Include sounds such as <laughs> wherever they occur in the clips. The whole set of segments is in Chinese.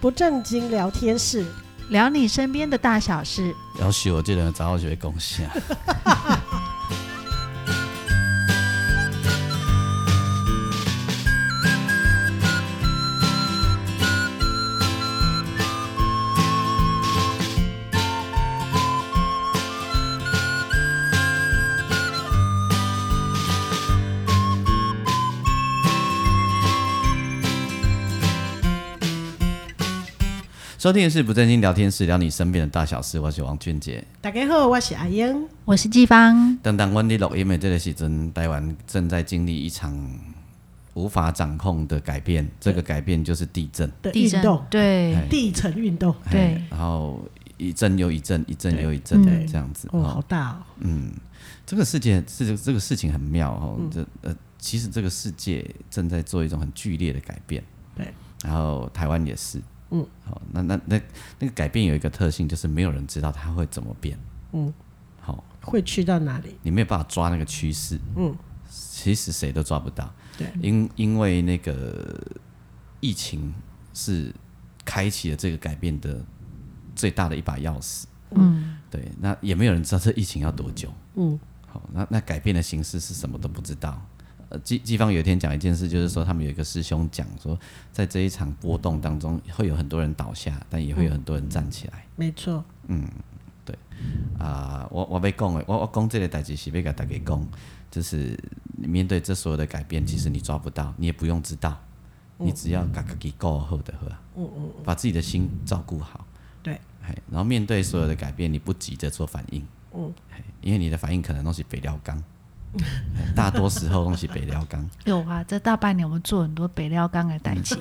不正经聊天室，聊你身边的大小事。要许我这人早就会贡献。<laughs> 收听的是不正经聊天室，聊你身边的大小事。我是王俊杰。大家好，我是阿英，我是季芳。等等，温蒂录音的这个时阵，台湾正在经历一场无法掌控的改变。这个改变就是地震的运动，对地层运动，对。然后一阵又一阵，一阵又一阵的这样子。哦，好大哦。嗯，这个世界是这个事情很妙哦。这呃，其实这个世界正在做一种很剧烈的改变。对。然后台湾也是。嗯，好，那那那那个改变有一个特性，就是没有人知道它会怎么变。嗯，好，会去到哪里？你没有办法抓那个趋势。嗯，其实谁都抓不到。对，因因为那个疫情是开启了这个改变的最大的一把钥匙。嗯，对，那也没有人知道这疫情要多久。嗯，好，那那改变的形式是什么都不知道。呃，季季方有一天讲一件事，就是说他们有一个师兄讲说，在这一场波动当中，会有很多人倒下，但也会有很多人站起来。没错。嗯，对。啊、呃，我我被讲的，我我讲这个代志是被给大家讲，就是你面对这所有的改变，其实你抓不到，你也不用知道，你只要把自己顾好就好了。嗯嗯。把自己的心照顾好。对。然后面对所有的改变，你不急着做反应。嗯。因为你的反应可能都是北料钢。<laughs> 大多时候东西北料钢。有啊，这大半年我们做很多北料钢的代机，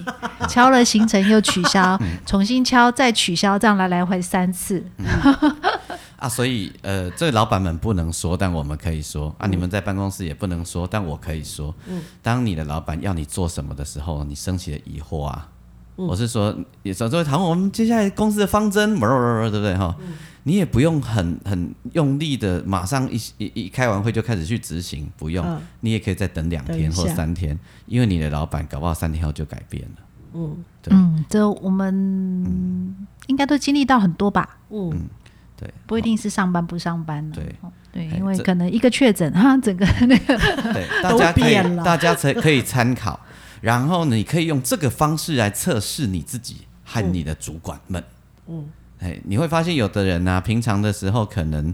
敲了行程又取消，嗯、重新敲再取消，这样来来回三次。嗯、啊，所以呃，这个老板们不能说，但我们可以说啊，你们在办公室也不能说，但我可以说。嗯、当你的老板要你做什么的时候，你升起了疑惑啊。嗯、我是说，有时候会谈我们接下来公司的方针，对不对哈？嗯你也不用很很用力的，马上一一一开完会就开始去执行，不用，嗯、你也可以再等两天或三天，因为你的老板搞不好三天后就改变了。嗯，对，嗯，这我们应该都经历到很多吧？嗯，对，不一定是上班不上班了。对对，因为可能一个确诊 <laughs> 哈，整个那个对，<laughs> 大家可以大家才可以参考，然后你可以用这个方式来测试你自己和你的主管们。嗯。哎，你会发现有的人啊，平常的时候可能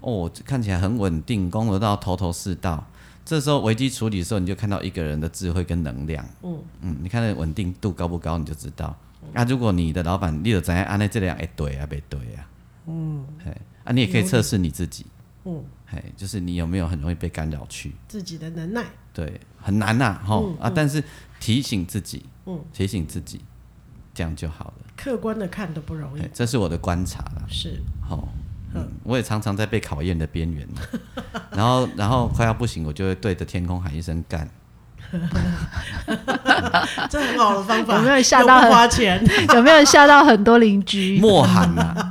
哦看起来很稳定，工作到头头是道。这时候危机处理的时候，你就看到一个人的智慧跟能量。嗯嗯，你看那稳定度高不高，你就知道。那、啊、如果你的老板你有怎样安排这两哎对啊，不对啊。嗯，哎啊，你也可以测试你自己。嗯，哎，就是你有没有很容易被干扰去自己的能耐？对，很难呐，吼、嗯、啊，但是提醒自己，嗯，提醒自己。这样就好了。客观的看都不容易，这是我的观察了。是，好，嗯，我也常常在被考验的边缘。<laughs> 然后，然后快要不行，我就会对着天空喊一声“干”。<laughs> 这很好的方法。有没有吓到很花钱？<laughs> 有没有吓到很多邻居？莫喊啊，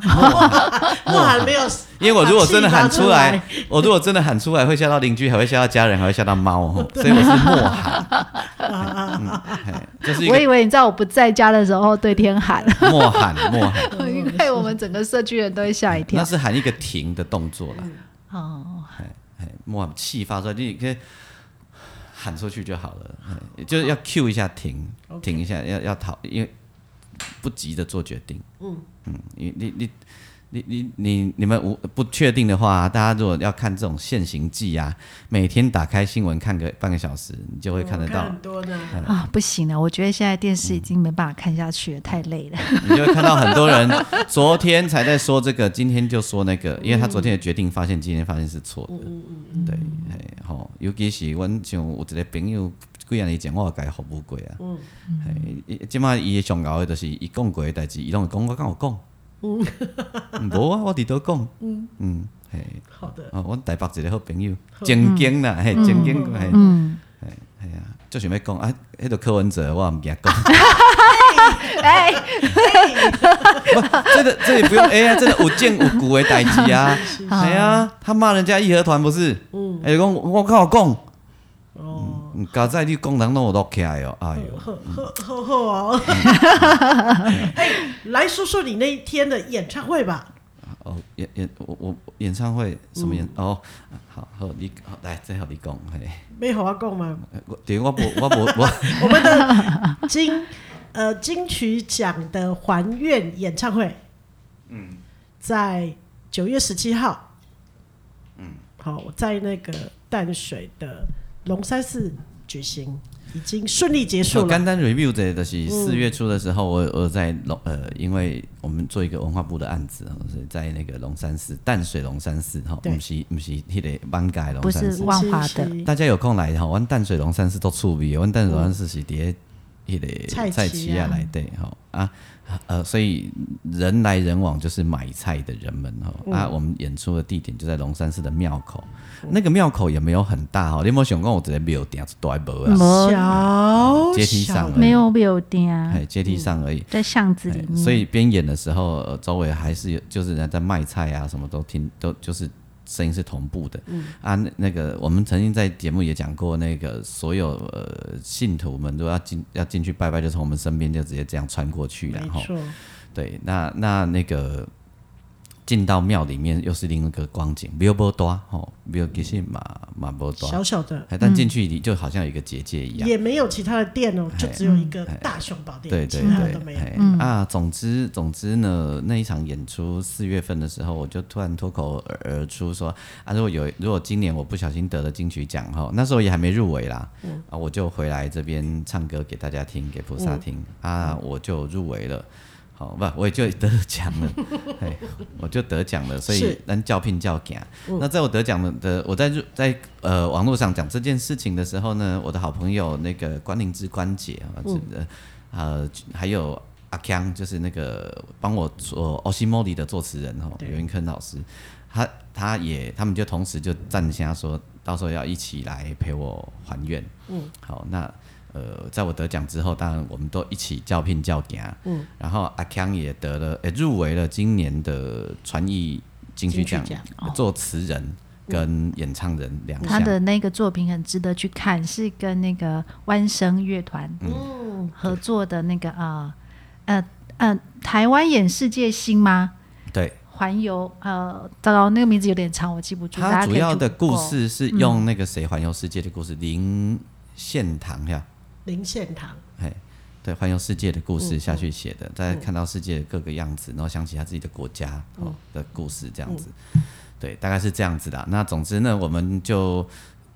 莫喊没有。因为我如果真的喊出来，我如果真的喊出来，会吓到邻居，还会吓到家人，还会吓到猫。所以我是莫喊。我以为你在我不在家的时候对天喊。莫喊 <laughs> 莫喊，因为我们整个社区人都会吓一跳。那是喊一个停的动作了。哦，哎哎，莫气发出来，你可以。喊出去就好了，就是要 Q 一下停停一下，要要讨，因为不急着做决定。嗯嗯，你你你。你你你你们无不确定的话，大家如果要看这种现行记啊，每天打开新闻看个半个小时，你就会看得到。很多的啊，不行了，我觉得现在电视已经没办法看下去了，太累了。你就会看到很多人昨天才在说这个，今天就说那个，因为他昨天的决定发现今天发现是错的。嗯嗯嗯。对，哎，好，尤其是阮像有一个朋友，几年以前我该服务过啊。嗯。哎，即马伊上高的就是伊讲过的代志，伊拢会讲我跟我讲。嗯，<laughs> 无啊，我伫倒讲。嗯。嗯，嘿，好的。哦，我台北一个好朋友，正经啦，嘿，正经，嘿，嗯，嘿，系啊，就想要讲啊，迄个柯文哲，我毋惊讲。<laughs> 哎，<laughs> 不，这个这里不用哎呀，真的有见有骨的代志啊，哎呀，他骂人家义和团不是？嗯，哎，讲我靠，讲。哦。刚才你讲人都有落起来哦，哎呦，呵呵呵呵哦。<laughs> 哎，来说说你那一天的演唱会吧。哦，演演我我演唱会什么演？哦，好好你来最后你讲，嘿，没好话讲吗？对，我不我不我 <laughs> <laughs> 我们的金呃金曲奖的还愿演唱会，嗯，在九月十七号，嗯，好，在那个淡水的龙山寺举行。已经顺利结束了。简单 review 的就是四月初的时候，我我在龙呃，因为我们做一个文化部的案子，所以在那个龙山寺淡水龙山寺哈，不是不是那个万改龙山寺，不是万华的。大家有空来哈，玩淡水龙山寺都出名，玩淡水龙山寺是叠一个菜市啊来对哈啊。呃，所以人来人往就是买菜的人们哈、嗯、啊，我们演出的地点就在龙山寺的庙口，嗯、那个庙口也没有很大哈，你有没有想过我直接庙顶是大不啊？小阶梯上没有庙顶，哎，阶梯上而已，在巷子里面。所以边演的时候，周围还是有，就是人家在卖菜啊，什么都听，都就是。声音是同步的，嗯。啊，那那个我们曾经在节目也讲过，那个所有呃信徒们都要进要进去拜拜，就从我们身边就直接这样穿过去，然后，对，那那那个。进到庙里面又是另一个光景，庙不多吼，庙其实嘛嘛不多，小小的，但进去里就好像有一个结界一样，也没有其他的店哦，就只有一个大雄宝殿，对对对，啊，总之总之呢，那一场演出四月份的时候，我就突然脱口而出说啊，如果有如果今年我不小心得了金曲奖哈，那时候也还没入围啦，啊，我就回来这边唱歌给大家听，给菩萨听。啊，我就入围了。好不，我也就得奖了，<laughs> 哎，我就得奖了，所以能叫聘叫奖。嗯、那在我得奖的的，我在在呃网络上讲这件事情的时候呢，我的好朋友那个关灵芝关姐啊，嗯、呃，还有阿强，就是那个帮我做《Oshimori》的作词人哈，刘云坑老师，他他也他们就同时就站下说，到时候要一起来陪我还愿。嗯，好，那。呃，在我得奖之后，当然我们都一起叫聘叫奖。嗯，然后阿康也得了，也入围了今年的传艺金曲奖，作词人跟演唱人两项。他的那个作品很值得去看，是跟那个弯声乐团嗯合作的那个啊呃呃台湾演世界星吗？对，环游呃，糟糕，那个名字有点长，我记不住。他主要的故事是用那个谁环游世界的故事，林献堂呀。林献堂，哎，对，环游世界的故事下去写的，再、嗯、看到世界的各个样子，然后想起他自己的国家哦的故事，这样子，嗯、对，大概是这样子的。那总之呢，我们就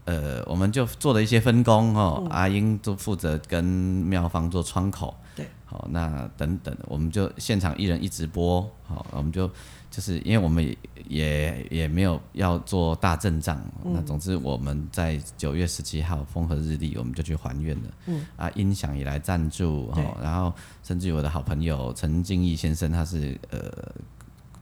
呃，我们就做了一些分工哦，嗯、阿英就负责跟妙方做窗口，对，好，那等等，我们就现场一人一直播，好，我们就。就是因为我们也也也没有要做大阵仗，嗯、那总之我们在九月十七号风和日丽，我们就去还愿了。嗯啊，音响也来赞助哈、哦，然后甚至于我的好朋友陈敬义先生，他是呃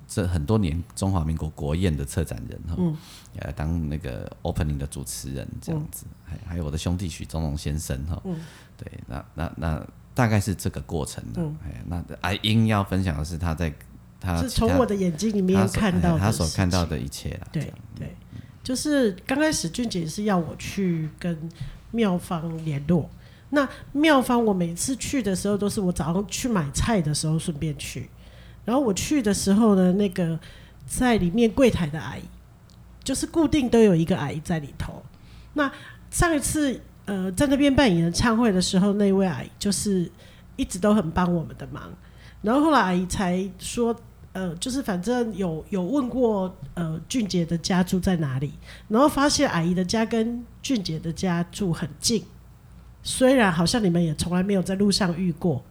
这很多年中华民国国宴的策展人哈，嗯，也来当那个 opening 的主持人这样子，还、嗯、还有我的兄弟许宗龙先生哈，嗯，对，那那那大概是这个过程哎，那阿英要分享的是他在。他是从我的眼睛里面看到的，他所看到的一切啦。对对，就是刚开始俊杰是要我去跟妙方联络。那妙方我每次去的时候，都是我早上去买菜的时候顺便去。然后我去的时候呢，那个在里面柜台的阿姨，就是固定都有一个阿姨在里头。那上一次呃在那边办演唱会的时候，那位阿姨就是一直都很帮我们的忙。然后后来阿姨才说，呃，就是反正有有问过，呃，俊杰的家住在哪里，然后发现阿姨的家跟俊杰的家住很近，虽然好像你们也从来没有在路上遇过，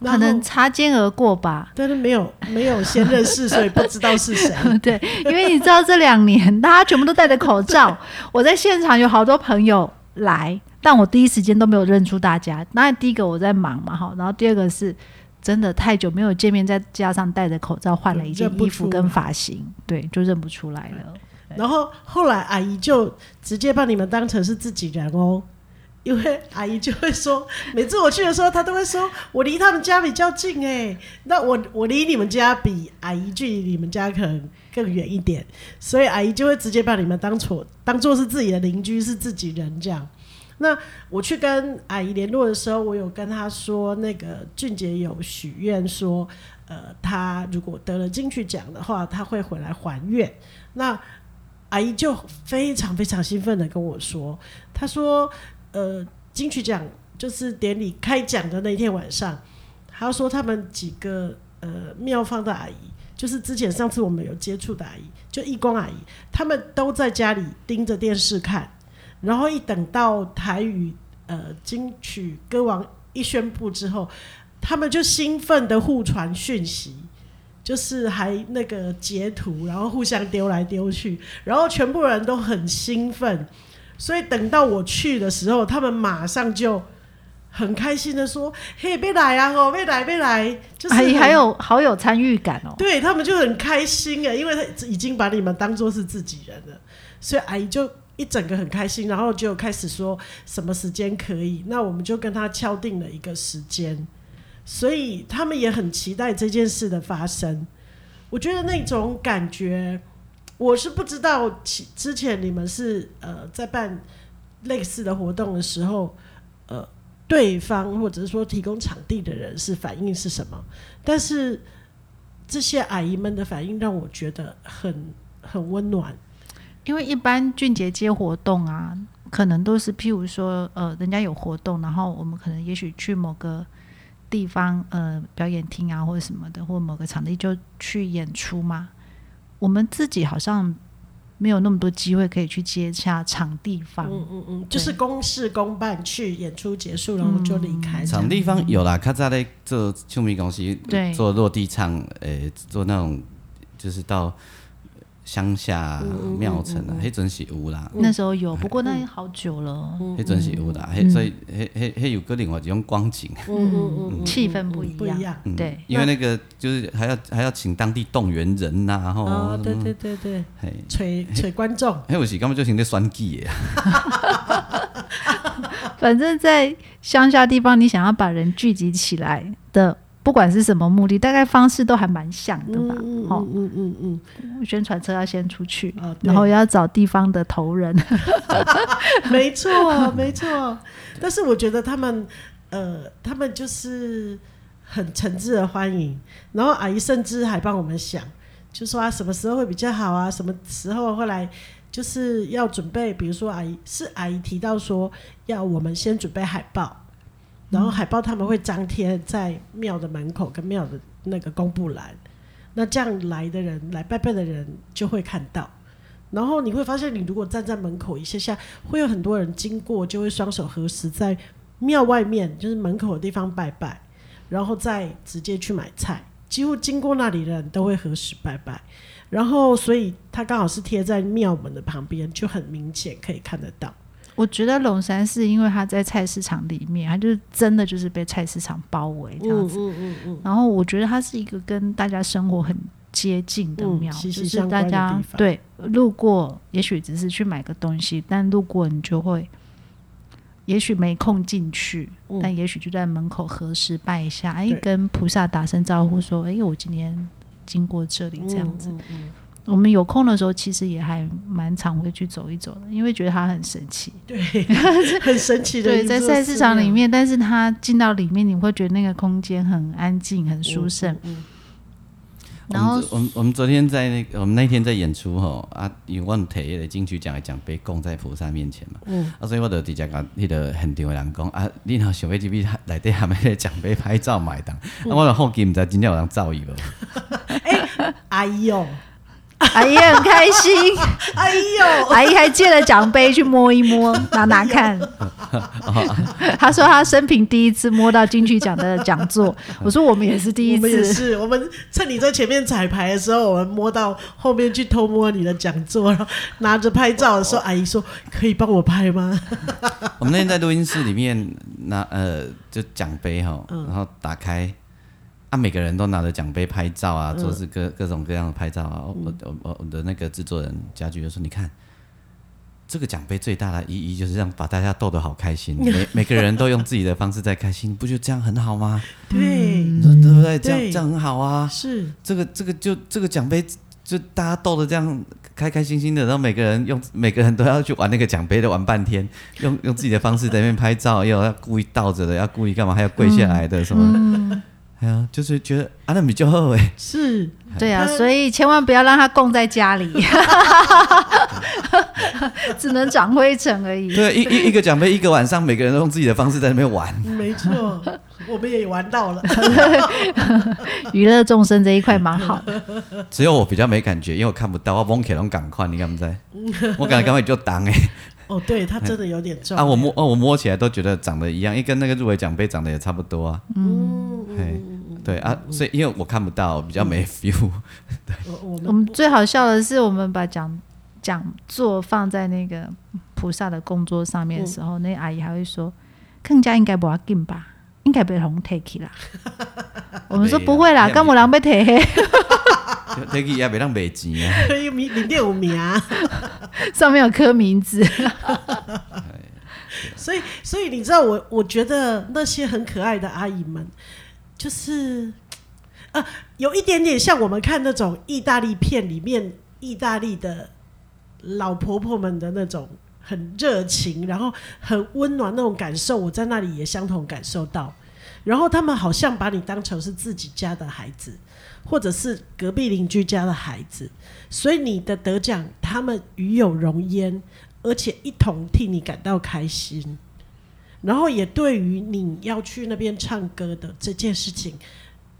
可能擦肩而过吧，但是没有没有先认识，所以不知道是谁。<laughs> 对，因为你知道这两年大家全部都戴着口罩，我在现场有好多朋友来，但我第一时间都没有认出大家。那第一个我在忙嘛，哈，然后第二个是。真的太久没有见面，再加上戴着口罩换了一件衣服跟发型，对，就认不出来了。然后后来阿姨就直接把你们当成是自己人哦，<laughs> 因为阿姨就会说，每次我去的时候，她都会说我离他们家比较近哎，那我我离你们家比阿姨距离你们家可能更远一点，所以阿姨就会直接把你们当做当做是自己的邻居，是自己人这样。那我去跟阿姨联络的时候，我有跟她说，那个俊杰有许愿说，呃，他如果得了金曲奖的话，他会回来还愿。那阿姨就非常非常兴奋的跟我说，她说，呃，金曲奖就是典礼开奖的那天晚上，她说他们几个呃庙方的阿姨，就是之前上次我们有接触的阿姨，就义工阿姨，他们都在家里盯着电视看。然后一等到台语呃金曲歌王一宣布之后，他们就兴奋的互传讯息，就是还那个截图，然后互相丢来丢去，然后全部人都很兴奋。所以等到我去的时候，他们马上就很开心的说：“嘿，别来啊！哦，别来，别来！”就是还还有好有参与感哦。对，他们就很开心啊，因为他已经把你们当做是自己人了，所以阿姨就。一整个很开心，然后就开始说什么时间可以，那我们就跟他敲定了一个时间，所以他们也很期待这件事的发生。我觉得那种感觉，我是不知道之前你们是呃在办类似的活动的时候，呃对方或者是说提供场地的人是反应是什么，但是这些阿姨们的反应让我觉得很很温暖。因为一般俊杰接活动啊，可能都是譬如说，呃，人家有活动，然后我们可能也许去某个地方，呃，表演厅啊，或者什么的，或某个场地就去演出嘛。我们自己好像没有那么多机会可以去接洽场地方。嗯嗯嗯，就是公事公办，去演出结束，然后就离开。场地方有啦，他在那做唱片公司，对，做落地唱，呃，做那种就是到。乡下庙城啊，迄阵是有啦。那时候有，不过那好久了。迄阵是有啦，迄所以迄迄迄有个另外一种光景，气氛不一样。对，因为那个就是还要还要请当地动员人呐，然后。哦，对对对对。吹吹观众。迄有时根本就听在选举的。<laughs> 反正，在乡下地方，你想要把人聚集起来的。不管是什么目的，大概方式都还蛮像的吧。嗯嗯嗯嗯，宣传车要先出去，哦、然后要找地方的头人。<laughs> 没错，没错。但是我觉得他们，呃，他们就是很诚挚的欢迎。然后阿姨甚至还帮我们想，就说啊，什么时候会比较好啊？什么时候会来？就是要准备，比如说阿姨是阿姨提到说，要我们先准备海报。然后海报他们会张贴在庙的门口跟庙的那个公布栏，那这样来的人来拜拜的人就会看到。然后你会发现，你如果站在门口一下下，会有很多人经过，就会双手合十在庙外面，就是门口的地方拜拜，然后再直接去买菜。几乎经过那里的人都会合十拜拜。然后，所以它刚好是贴在庙门的旁边，就很明显可以看得到。我觉得龙山寺，因为它在菜市场里面，它就是真的就是被菜市场包围这样子。嗯嗯嗯，然后我觉得它是一个跟大家生活很接近的庙，嗯、就是大家对路过，也许只是去买个东西，但路过你就会，也许没空进去，嗯、但也许就在门口合十拜一下，哎，跟菩萨打声招呼，说，哎，我今天经过这里这样子。我们有空的时候，其实也还蛮常会去走一走的，因为觉得它很神奇。对，<laughs> 很神奇的。对，在菜市场里面，但是它进到里面，你会觉得那个空间很安静、很舒适。嗯。然后，我们我们昨天在那个，我们那天在演出吼啊，因为我们提的金曲奖的奖杯供在菩萨面前嘛。嗯。啊，所以我就直接甲迄个现场的人讲啊，你若想要去边内底下面的奖杯拍照买单，那我就好奇，唔知今天有人造诣无？<laughs> 哎，哎呦！<laughs> 阿姨很开心，哎呦，阿姨还借了奖杯去摸一摸，<laughs> 拿拿看。他说他生平第一次摸到金曲奖的讲座。我说我们也是第一次，我们也是。我们趁你在前面彩排的时候，我们摸到后面去偷摸你的讲座，然后拿着拍照的时候，阿姨说可以帮我拍吗？<laughs> 我们那天在录音室里面拿呃，就奖杯哈，然后打开。啊，每个人都拿着奖杯拍照啊，做是各各种各样的拍照啊。我我我我的那个制作人家具就说：“你看，这个奖杯最大的意义就是让把大家逗得好开心，每 <laughs> 每个人都用自己的方式在开心，不就这样很好吗？对，对不对？这样这样很好啊。是这个这个就这个奖杯就大家逗得这样开开心心的，然后每个人用每个人都要去玩那个奖杯，的玩半天，用用自己的方式在那边拍照，又要故意倒着的，要故意干嘛，还要跪下来的什么？嗯，哎呀，就是觉得啊，那比较好哎，是，对啊，所以千万不要让他供在家里，<laughs> 只能长灰尘而已。对，一一一个奖杯，一个晚上，每个人都用自己的方式在那边玩，没错。我们也玩到了，<laughs> 娱乐众生这一块蛮好。只有我比较没感觉，因为我看不到。我摸起来赶快，你敢不在？我感觉刚刚就挡哎。哦，对，它真的有点重。啊，我摸哦，我摸起来都觉得长得一样，因为跟那个入围奖杯长得也差不多啊。嗯，对啊，所以因为我看不到，比较没 feel。<laughs> 对，我们最好笑的是，我们把讲讲座放在那个菩萨的供桌上面的时候，那阿姨还会说：“更加应该不要紧吧。”应该被红 take 啦，<laughs> 我们说不会啦，干木狼被 take，take 也别让赔钱啊，<laughs> 可以名名店有名啊，上面有刻名字，所以所以你知道我我觉得那些很可爱的阿姨们，就是呃有一点点像我们看那种意大利片里面意大利的老婆婆们的那种。很热情，然后很温暖那种感受，我在那里也相同感受到。然后他们好像把你当成是自己家的孩子，或者是隔壁邻居家的孩子，所以你的得奖，他们与有荣焉，而且一同替你感到开心。然后也对于你要去那边唱歌的这件事情，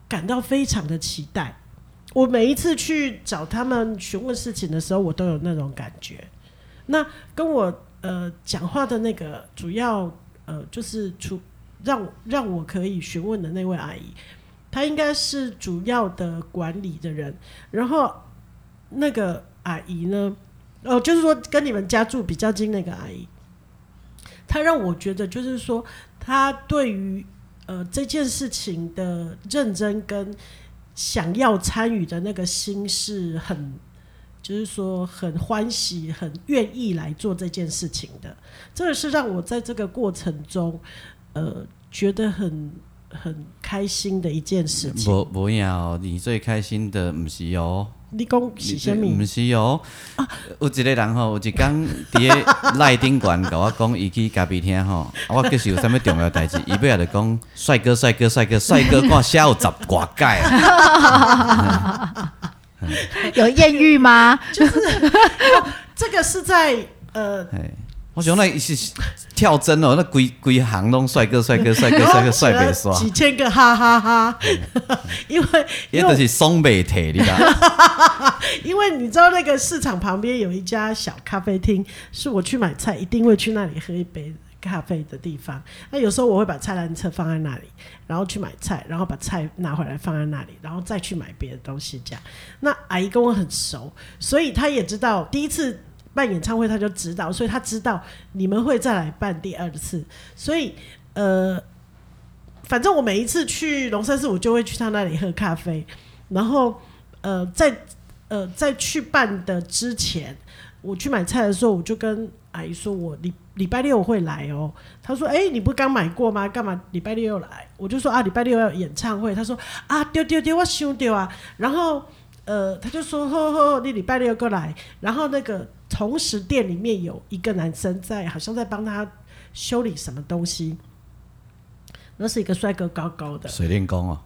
感到非常的期待。我每一次去找他们询问事情的时候，我都有那种感觉。那跟我呃讲话的那个主要呃就是出让让我可以询问的那位阿姨，她应该是主要的管理的人。然后那个阿姨呢，哦，就是说跟你们家住比较近那个阿姨，他让我觉得就是说，他对于呃这件事情的认真跟想要参与的那个心是很。就是说，很欢喜、很愿意来做这件事情的，这个是让我在这个过程中，呃，觉得很很开心的一件事情。不不要，你最开心的不是哦。你讲是虾米？毋是哦。啊，有一个人吼，有一工伫个赖顶馆甲我讲，伊去咖啡厅吼，我计是有啥物重要代志，<laughs> 伊尾也着讲，帅哥，帅哥，帅哥，帅哥，看下有十挂盖。<laughs> 有艳遇吗？就是这个是在呃，<laughs> 我想那是跳针哦，那规规行拢帅哥帅哥帅哥帅哥帅被刷几千个哈哈哈，<laughs> 因为也都是松北铁，你知道？<laughs> 因为你知道那个市场旁边有一家小咖啡厅，是我去买菜一定会去那里喝一杯。咖啡的地方，那有时候我会把菜篮车放在那里，然后去买菜，然后把菜拿回来放在那里，然后再去买别的东西。这样，那阿姨跟我很熟，所以她也知道第一次办演唱会，他就知道，所以他知道你们会再来办第二次。所以，呃，反正我每一次去龙山寺，我就会去他那里喝咖啡。然后，呃，在呃在去办的之前，我去买菜的时候，我就跟阿姨说我礼礼拜六会来哦。她说：“哎、你不刚买过吗？干嘛礼拜六又来？”我就说：“啊，礼拜六要演唱会。”她说：“啊，丢丢丢，我想丢啊。”然后呃，他就说：“呵呵，你礼拜六过来。”然后那个同时店里面有一个男生在，好像在帮他修理什么东西。那是一个帅哥，高高的水电工哦。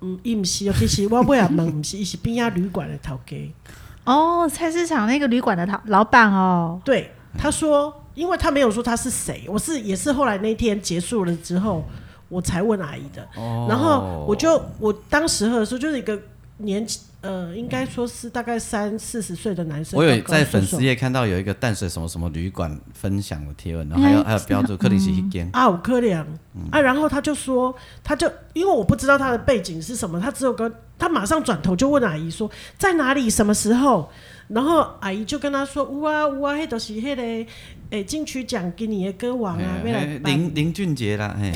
嗯，伊不是，其实我不要问，不是，伊是边家旅馆的头家。<laughs> 哦，菜市场那个旅馆的老老板哦。对。他说，因为他没有说他是谁，我是也是后来那天结束了之后，我才问阿姨的。哦、然后我就我当时喝的时候，就是一个年纪呃，应该说是大概三四十岁的男生。我有在粉丝页看到有一个淡水什么什么旅馆分享的贴文，然后还有、嗯、还有标注克林是一间啊，五克良啊，然后他就说，他就因为我不知道他的背景是什么，他只有跟他马上转头就问阿姨说在哪里，什么时候。然后阿姨就跟他说：“呜啊呜啊，迄都是迄个诶金曲奖今年的歌王啊，没来林林俊杰啦，<laughs> 嘿，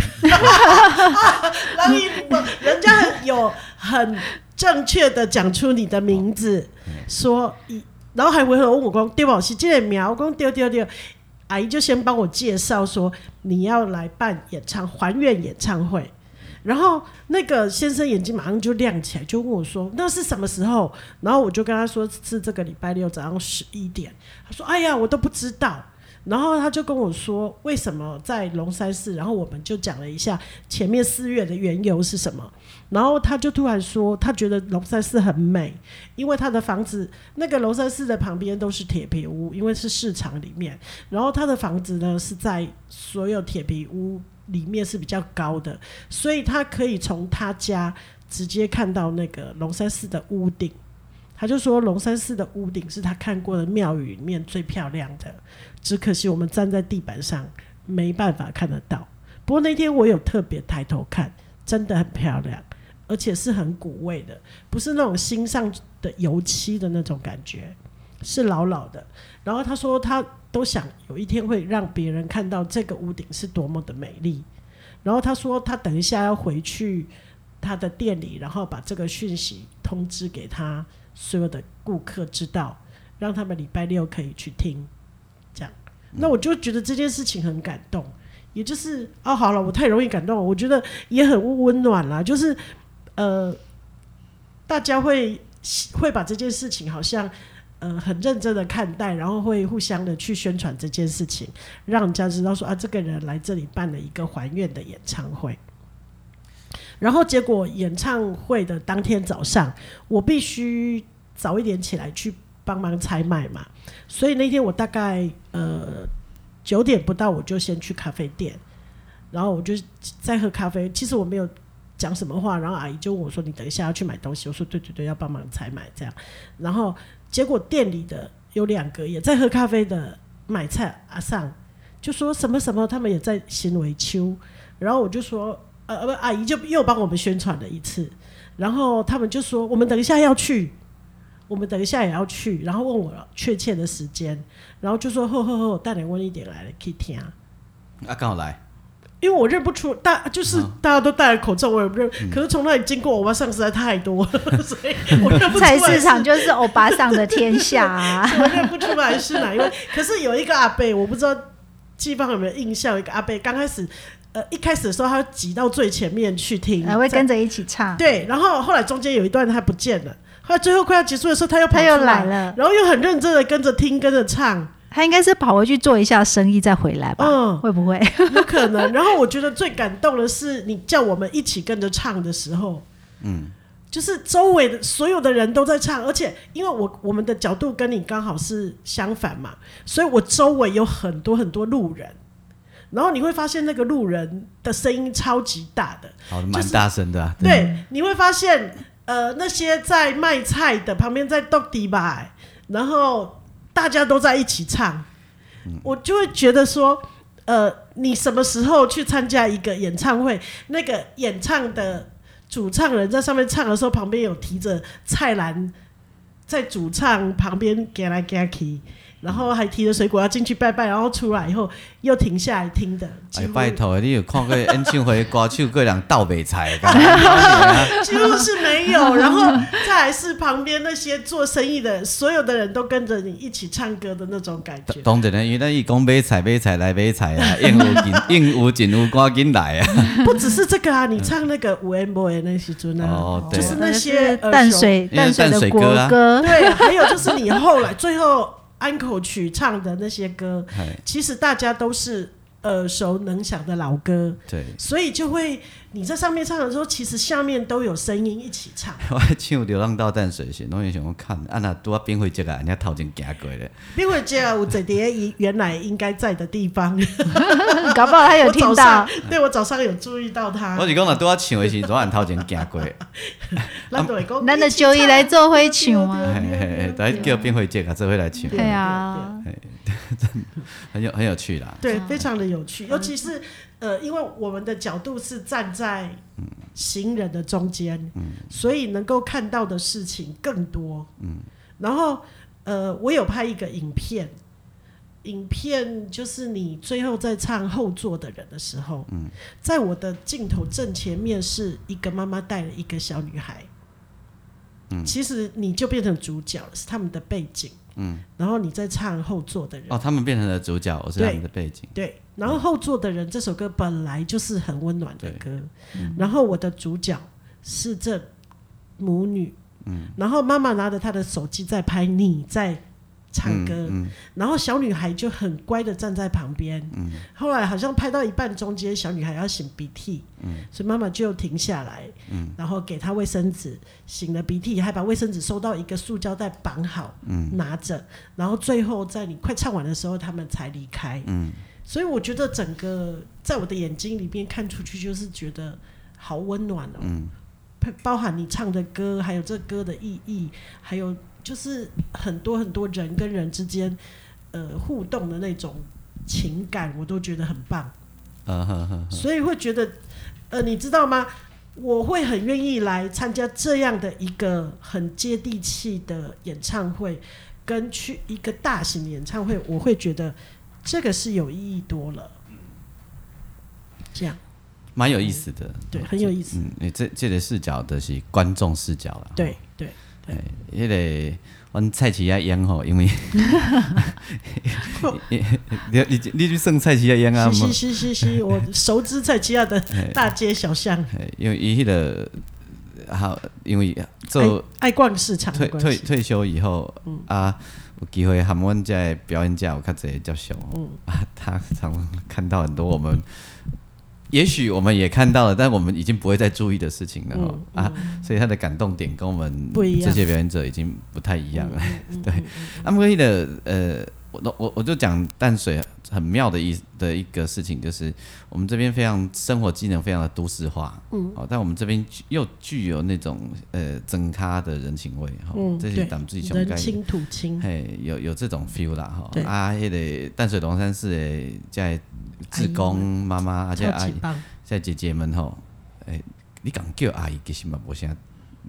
人家很有很正确的讲出你的名字，说一，然后还回头问我讲对不？是这个苗，我讲对对对，阿姨就先帮我介绍说你要来办演唱还愿演唱会，然后那个先生眼睛马上就亮起来，就问我说：“那是什么时候？”然后我就跟他说：“是这个礼拜六早上十一点。”他说：“哎呀，我都不知道。”然后他就跟我说：“为什么在龙山寺？”然后我们就讲了一下前面四月的缘由是什么。然后他就突然说：“他觉得龙山寺很美，因为他的房子那个龙山寺的旁边都是铁皮屋，因为是市场里面。然后他的房子呢是在所有铁皮屋里面是比较高的，所以他可以从他家直接看到那个龙山寺的屋顶。他就说龙山寺的屋顶是他看过的庙宇里面最漂亮的。”只可惜我们站在地板上没办法看得到。不过那天我有特别抬头看，真的很漂亮，而且是很古味的，不是那种新上的油漆的那种感觉，是老老的。然后他说他都想有一天会让别人看到这个屋顶是多么的美丽。然后他说他等一下要回去他的店里，然后把这个讯息通知给他所有的顾客知道，让他们礼拜六可以去听。这样那我就觉得这件事情很感动，也就是哦，好了，我太容易感动了，我觉得也很温暖啦。就是呃，大家会会把这件事情好像呃很认真的看待，然后会互相的去宣传这件事情，让人家知道说啊，这个人来这里办了一个还愿的演唱会。然后结果演唱会的当天早上，我必须早一点起来去。帮忙采买嘛，所以那天我大概呃九点不到，我就先去咖啡店，然后我就在喝咖啡。其实我没有讲什么话，然后阿姨就问我说：“你等一下要去买东西？”我说：“对对对，要帮忙采买这样。”然后结果店里的有两个也在喝咖啡的买菜阿尚就说什么什么，他们也在行为秋。然后我就说：“呃呃，阿姨就又帮我们宣传了一次。”然后他们就说：“我们等一下要去。”我们等一下也要去，然后问我确切的时间，然后就说：“呵呵呵，带点温一点来了，可以听啊。”啊，刚好来，因为我认不出大，就是大家都戴了口罩，我也不认。嗯、可是从那里经过，欧巴桑实在太多了，<laughs> 所以我认不出来。菜市场就是欧巴桑的天下啊，<laughs> 我认不出来是哪一位。可是有一个阿贝，我不知道季芳有没有印象，一个阿贝刚开始，呃，一开始的时候他挤到最前面去听，还会跟着一起唱。对，然后后来中间有一段他不见了。后来最后快要结束的时候，他又跑出来，他又来了，然后又很认真的跟着听，跟着唱。他应该是跑回去做一下生意再回来吧？嗯，会不会？<laughs> 有可能。然后我觉得最感动的是，你叫我们一起跟着唱的时候，嗯，就是周围的所有的人都在唱，而且因为我我们的角度跟你刚好是相反嘛，所以我周围有很多很多路人，然后你会发现那个路人的声音超级大的，好，蛮大声的啊。对，你会发现。呃，那些在卖菜的旁边在斗地吧，然后大家都在一起唱，嗯，我就会觉得说，呃，你什么时候去参加一个演唱会？那个演唱的主唱人在上面唱的时候，旁边有提着菜篮，在主唱旁边给来给去。然后还提着水果要进去拜拜，然后出来以后又停下来听的。哎，拜托，你有看过演唱会歌手过人倒卖菜？<laughs> <laughs> 几乎是没有。然后再来是旁边那些做生意的，所有的人都跟着你一起唱歌的那种感觉。<laughs> 当然了，因为那一讲买菜买菜来买菜啊，应有尽应有尽有赶紧来啊。不只是这个啊，你唱那个五 M boy 那些尊啊，哦、就是那些淡水淡水的国歌，对，还有就是你后来最后。安可曲唱的那些歌，其实大家都是耳熟能详的老歌，对，所以就会你在上面唱的时候，其实下面都有声音一起唱。<laughs> 我唱《流浪到淡水线》，我也想要看，啊那多冰火节啊，人家头前行过的。冰火节啊，我在碟原来应该在的地方，<laughs> 搞不好他有听到。对，我早上有注意到他。我是讲那多唱的时候，人头前行过。难得就一来做会唱吗？来叫冰火节啊，做会来唱。对啊。<laughs> 很有很有趣啦，对，非常的有趣，尤其是呃，因为我们的角度是站在行人的中间，嗯，所以能够看到的事情更多，嗯，然后呃，我有拍一个影片，影片就是你最后在唱后座的人的时候，嗯，在我的镜头正前面是一个妈妈带了一个小女孩，嗯，其实你就变成主角了，是他们的背景。嗯，然后你在唱后座的人，哦，他们变成了主角，我是他们的背景，对，然后后座的人这首歌本来就是很温暖的歌，然后我的主角是这母女，嗯，然后妈妈拿着她的手机在拍你在。唱歌，嗯嗯、然后小女孩就很乖的站在旁边。嗯、后来好像拍到一半，中间小女孩要擤鼻涕，嗯、所以妈妈就停下来，嗯、然后给她卫生纸，擤了鼻涕，还把卫生纸收到一个塑胶袋绑好，嗯、拿着。然后最后在你快唱完的时候，他们才离开。嗯、所以我觉得整个在我的眼睛里面看出去，就是觉得好温暖哦。嗯、包含你唱的歌，还有这歌的意义，还有。就是很多很多人跟人之间，呃，互动的那种情感，我都觉得很棒。所以会觉得，呃，你知道吗？我会很愿意来参加这样的一个很接地气的演唱会，跟去一个大型的演唱会，我会觉得这个是有意义多了。这样，蛮有意思的，对，很有意思。嗯，你这这个视角的是观众视角了，对对。哎，迄个阮蔡奇亚演吼，因为 <laughs> 你你你去算蔡奇亚演啊？是是是是，我熟知蔡奇亚的大街小巷。因为伊迄个好，因为做爱逛市场，退退退休以后啊，有机会和阮这表演家有较侪接触，嗯啊，他常看到很多我们。也许我们也看到了，但我们已经不会再注意的事情了、嗯嗯、啊！所以他的感动点跟我们这些表演者已经不太一样了。对，阿莫伊的呃，我我我就讲淡水很妙的一的一个事情，就是我们这边非常生活机能非常的都市化，嗯，哦，但我们这边又具有那种呃整咖的人情味哈，嗯、这些咱们自己人亲土亲，嘿，有有这种 feel 啦哈。对。啊，那个淡水龙山寺的在。志工妈妈，而且阿姨，在姐姐们吼，哎，你敢叫阿姨，其实嘛，我现在，<laughs>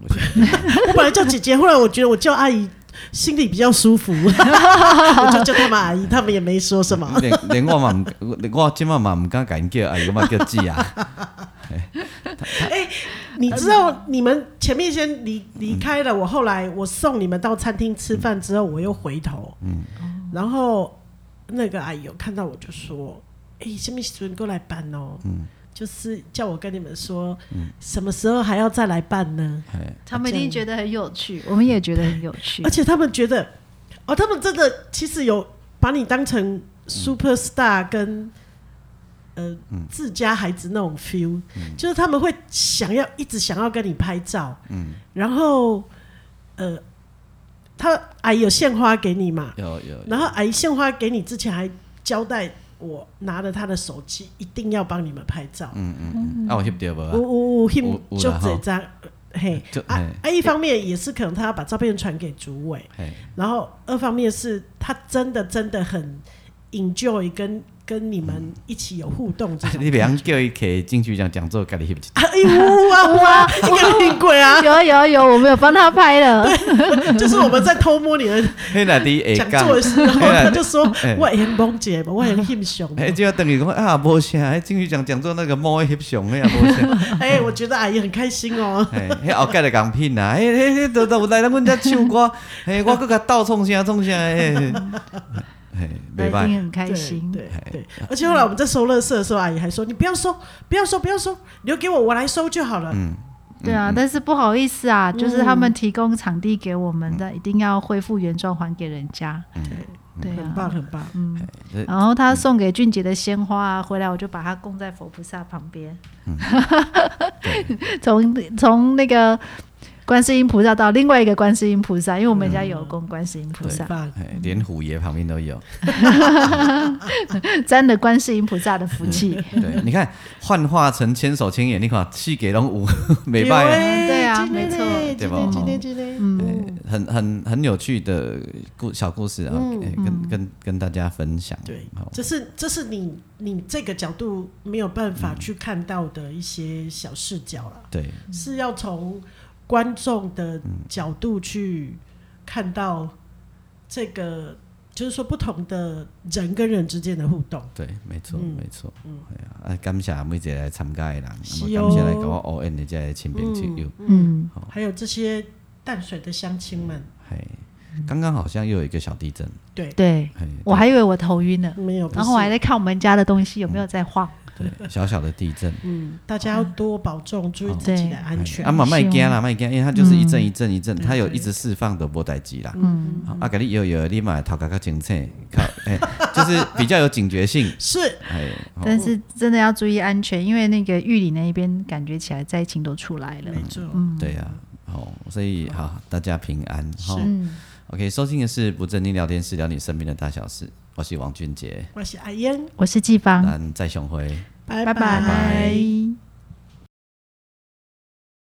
我本来叫姐姐，后来我觉得我叫阿姨心里比较舒服，<laughs> 我就叫他们阿姨，他们也没说什么。连连我嘛，我今晚嘛唔敢敢叫阿姨，我嘛叫姐啊。哎，你知道你们前面先离离开了，我后来我送你们到餐厅吃饭之后，我又回头，嗯，然后那个阿姨有看到我就说。哎，什么时候过来办哦？嗯，就是叫我跟你们说，嗯，什么时候还要再来办呢？他们一定觉得很有趣，我们也觉得很有趣。而且他们觉得，哦，他们真的其实有把你当成 super star 跟呃自家孩子那种 feel，就是他们会想要一直想要跟你拍照，嗯，然后呃，他阿姨有献花给你嘛？有有。然后阿姨献花给你之前还交代。我拿着他的手机，一定要帮你们拍照。嗯嗯，啊，我翕到无？我我我翕就这张，嘿，啊啊！一方面也是可能他要把照片传给主委，然后二方面是他真的真的很 enjoy 跟。跟你们一起有互动，<laughs> 你别让叫一开进去讲讲座，赶紧翕起。哎呦哇哇，你 <laughs> 有听过啊？有有有，我们有帮他拍了。<laughs> 就是我们在偷摸你的讲座的时候，他就说：“我很蒙姐，我很翕相。”哎，就要等于说啊，无啥，哎，进去讲讲座那个猫翕相，哎呀，无啥。哎，我觉得阿姨很开心哦。哎，后盖的钢片呐，哎哎，都都来咱阮家唱歌，哎，我搁甲倒创啥创啥，哎。一定很开心，对对，而且后来我们在收垃圾的时候，阿姨还说：“你不要收，不要收，不要收，留给我，我来收就好了。”嗯，对啊，但是不好意思啊，就是他们提供场地给我们的，一定要恢复原状还给人家。对对，很棒很棒。嗯，然后他送给俊杰的鲜花回来，我就把它供在佛菩萨旁边。<laughs> 从从那个。观世音菩萨到另外一个观世音菩萨，因为我们家有供观世音菩萨，连虎爷旁边都有，<laughs> 沾了观世音菩萨的福气。对，你看幻化成千手千眼，你看四给龙五美拜，对啊，没错，对吧？嗯，很很很有趣的故小故事啊，跟跟跟大家分享。对，这是这是你你这个角度没有办法去看到的一些小视角了。对，是要从。观众的角度去看到这个，嗯、就是说不同的人跟人之间的互动。对，没错，嗯、没错。嗯，啊，感谢每一个来参加的人，感谢来跟我 O N 的这些亲朋戚友。嗯，好还有这些淡水的乡亲们。嘿，刚刚好像又有一个小地震，对对，嘿我还以为我头晕了，没有，然后我还在看我们家的东西有没有在晃。对小小的地震。嗯，大家要多保重，注意自己的安全。啊嘛，卖惊啦，卖惊，因为它就是一阵一阵一阵，嗯它有一直释放的波代机啦。嗯，好啊，给你有有立马头壳较清醒，靠，<laughs> 哎，就是比较有警觉性。是，哎，但是真的要注意安全，因为那个玉里那一边感觉起来灾情都出来了。没错。嗯，对呀，好，所以好，大家平安。好嗯，，OK，收听的是不正经聊天室，聊你身边的大小事。我是王俊杰，我是阿英，我是季芳，咱再相会。拜拜拜。